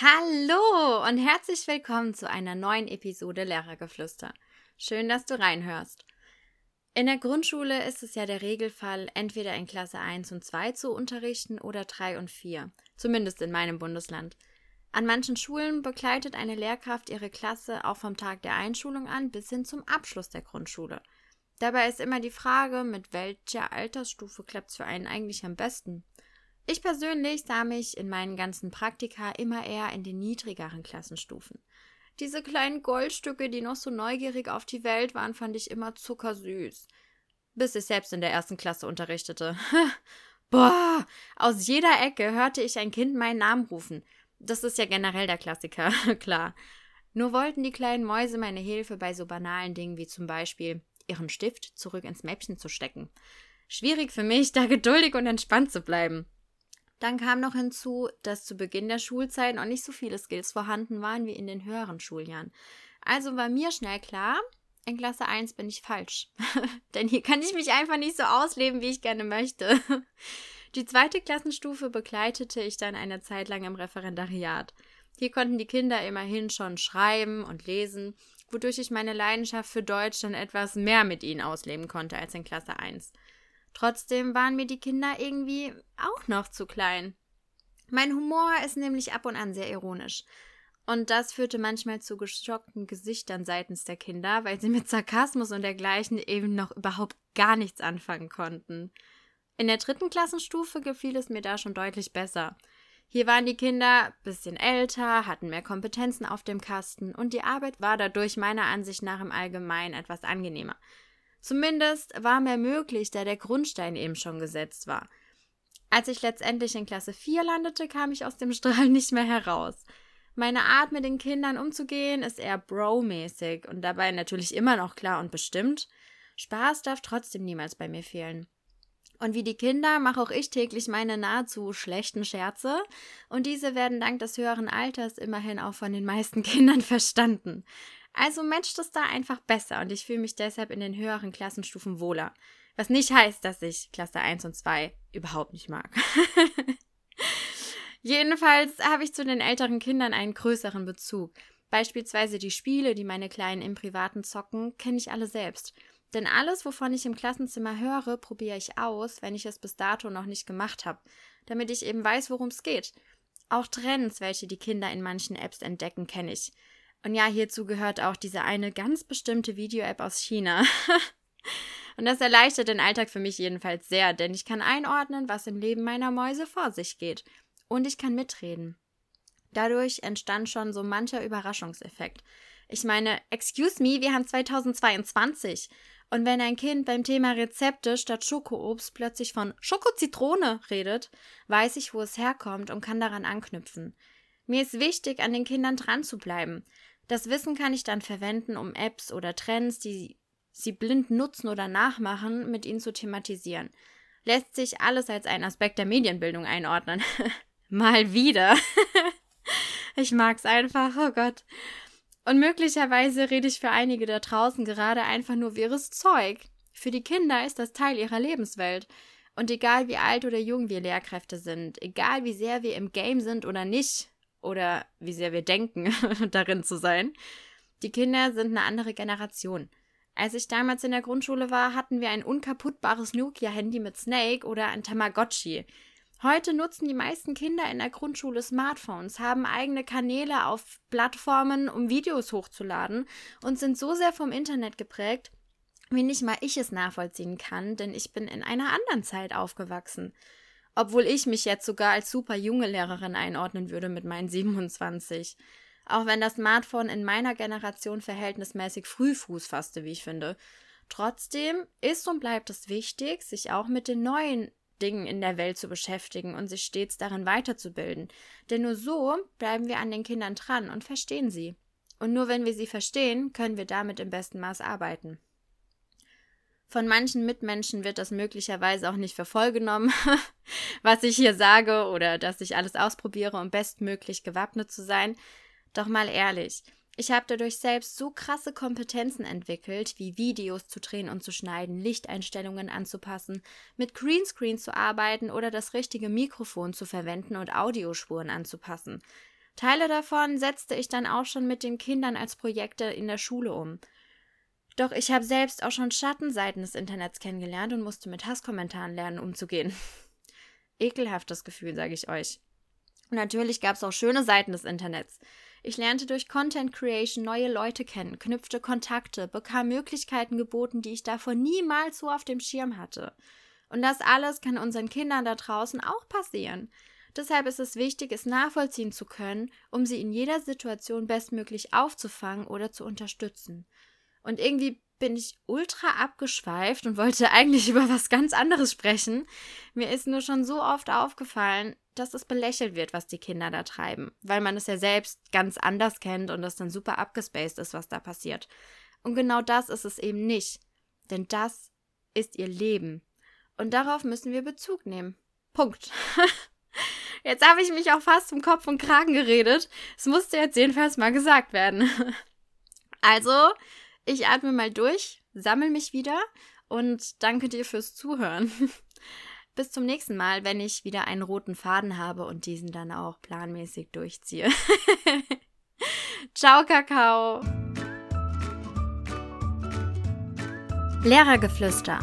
Hallo und herzlich willkommen zu einer neuen Episode Lehrergeflüster. Schön, dass du reinhörst. In der Grundschule ist es ja der Regelfall, entweder in Klasse 1 und 2 zu unterrichten oder 3 und 4, zumindest in meinem Bundesland. An manchen Schulen begleitet eine Lehrkraft ihre Klasse auch vom Tag der Einschulung an bis hin zum Abschluss der Grundschule. Dabei ist immer die Frage, mit welcher Altersstufe klappt es für einen eigentlich am besten. Ich persönlich sah mich in meinen ganzen Praktika immer eher in den niedrigeren Klassenstufen. Diese kleinen Goldstücke, die noch so neugierig auf die Welt waren, fand ich immer zuckersüß. Bis ich selbst in der ersten Klasse unterrichtete. Boah, aus jeder Ecke hörte ich ein Kind meinen Namen rufen. Das ist ja generell der Klassiker, klar. Nur wollten die kleinen Mäuse meine Hilfe bei so banalen Dingen wie zum Beispiel ihren Stift zurück ins Mäppchen zu stecken. Schwierig für mich, da geduldig und entspannt zu bleiben. Dann kam noch hinzu, dass zu Beginn der Schulzeit noch nicht so viele Skills vorhanden waren wie in den höheren Schuljahren. Also war mir schnell klar, in Klasse 1 bin ich falsch. Denn hier kann ich mich einfach nicht so ausleben, wie ich gerne möchte. Die zweite Klassenstufe begleitete ich dann eine Zeit lang im Referendariat. Hier konnten die Kinder immerhin schon schreiben und lesen, wodurch ich meine Leidenschaft für Deutsch dann etwas mehr mit ihnen ausleben konnte als in Klasse 1. Trotzdem waren mir die Kinder irgendwie auch noch zu klein. Mein Humor ist nämlich ab und an sehr ironisch. Und das führte manchmal zu geschockten Gesichtern seitens der Kinder, weil sie mit Sarkasmus und dergleichen eben noch überhaupt gar nichts anfangen konnten. In der dritten Klassenstufe gefiel es mir da schon deutlich besser. Hier waren die Kinder bisschen älter, hatten mehr Kompetenzen auf dem Kasten und die Arbeit war dadurch meiner Ansicht nach im Allgemeinen etwas angenehmer. Zumindest war mehr möglich, da der Grundstein eben schon gesetzt war. Als ich letztendlich in Klasse 4 landete, kam ich aus dem Strahl nicht mehr heraus. Meine Art, mit den Kindern umzugehen, ist eher Bro-mäßig und dabei natürlich immer noch klar und bestimmt. Spaß darf trotzdem niemals bei mir fehlen. Und wie die Kinder mache auch ich täglich meine nahezu schlechten Scherze, und diese werden dank des höheren Alters immerhin auch von den meisten Kindern verstanden. Also matcht es da einfach besser und ich fühle mich deshalb in den höheren Klassenstufen wohler. Was nicht heißt, dass ich Klasse 1 und 2 überhaupt nicht mag. Jedenfalls habe ich zu den älteren Kindern einen größeren Bezug. Beispielsweise die Spiele, die meine Kleinen im Privaten zocken, kenne ich alle selbst. Denn alles, wovon ich im Klassenzimmer höre, probiere ich aus, wenn ich es bis dato noch nicht gemacht habe, damit ich eben weiß, worum es geht. Auch Trends, welche die Kinder in manchen Apps entdecken, kenne ich. Und ja, hierzu gehört auch diese eine ganz bestimmte Video-App aus China. Und das erleichtert den Alltag für mich jedenfalls sehr, denn ich kann einordnen, was im Leben meiner Mäuse vor sich geht. Und ich kann mitreden. Dadurch entstand schon so mancher Überraschungseffekt. Ich meine, excuse me, wir haben 2022. Und wenn ein Kind beim Thema Rezepte statt Schokoobst plötzlich von Schokozitrone redet, weiß ich, wo es herkommt und kann daran anknüpfen. Mir ist wichtig, an den Kindern dran zu bleiben. Das Wissen kann ich dann verwenden, um Apps oder Trends, die sie blind nutzen oder nachmachen, mit ihnen zu thematisieren. Lässt sich alles als ein Aspekt der Medienbildung einordnen. Mal wieder. ich mag's einfach, oh Gott. Und möglicherweise rede ich für einige da draußen gerade einfach nur wirres Zeug. Für die Kinder ist das Teil ihrer Lebenswelt. Und egal wie alt oder jung wir Lehrkräfte sind, egal wie sehr wir im Game sind oder nicht, oder wie sehr wir denken, darin zu sein. Die Kinder sind eine andere Generation. Als ich damals in der Grundschule war, hatten wir ein unkaputtbares Nokia-Handy mit Snake oder ein Tamagotchi. Heute nutzen die meisten Kinder in der Grundschule Smartphones, haben eigene Kanäle auf Plattformen, um Videos hochzuladen und sind so sehr vom Internet geprägt, wie nicht mal ich es nachvollziehen kann, denn ich bin in einer anderen Zeit aufgewachsen obwohl ich mich jetzt sogar als super junge Lehrerin einordnen würde mit meinen 27. Auch wenn das Smartphone in meiner Generation verhältnismäßig früh Fuß fasste, wie ich finde. Trotzdem ist und bleibt es wichtig, sich auch mit den neuen Dingen in der Welt zu beschäftigen und sich stets darin weiterzubilden. Denn nur so bleiben wir an den Kindern dran und verstehen sie. Und nur wenn wir sie verstehen, können wir damit im besten Maß arbeiten. Von manchen Mitmenschen wird das möglicherweise auch nicht für voll genommen, was ich hier sage oder dass ich alles ausprobiere, um bestmöglich gewappnet zu sein. Doch mal ehrlich, ich habe dadurch selbst so krasse Kompetenzen entwickelt, wie Videos zu drehen und zu schneiden, Lichteinstellungen anzupassen, mit Greenscreen zu arbeiten oder das richtige Mikrofon zu verwenden und Audiospuren anzupassen. Teile davon setzte ich dann auch schon mit den Kindern als Projekte in der Schule um. Doch ich habe selbst auch schon Schattenseiten des Internets kennengelernt und musste mit Hasskommentaren lernen, umzugehen. Ekelhaftes Gefühl, sage ich euch. Und natürlich gab es auch schöne Seiten des Internets. Ich lernte durch Content Creation neue Leute kennen, knüpfte Kontakte, bekam Möglichkeiten geboten, die ich davor niemals so auf dem Schirm hatte. Und das alles kann unseren Kindern da draußen auch passieren. Deshalb ist es wichtig, es nachvollziehen zu können, um sie in jeder Situation bestmöglich aufzufangen oder zu unterstützen. Und irgendwie bin ich ultra abgeschweift und wollte eigentlich über was ganz anderes sprechen. Mir ist nur schon so oft aufgefallen, dass es belächelt wird, was die Kinder da treiben, weil man es ja selbst ganz anders kennt und es dann super abgespaced ist, was da passiert. Und genau das ist es eben nicht, denn das ist ihr Leben. Und darauf müssen wir Bezug nehmen. Punkt. Jetzt habe ich mich auch fast zum Kopf und Kragen geredet. Es musste jetzt jedenfalls mal gesagt werden. Also, ich atme mal durch, sammle mich wieder und danke dir fürs Zuhören. Bis zum nächsten Mal, wenn ich wieder einen roten Faden habe und diesen dann auch planmäßig durchziehe. Ciao, Kakao. Lehrergeflüster,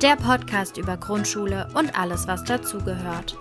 der Podcast über Grundschule und alles, was dazugehört.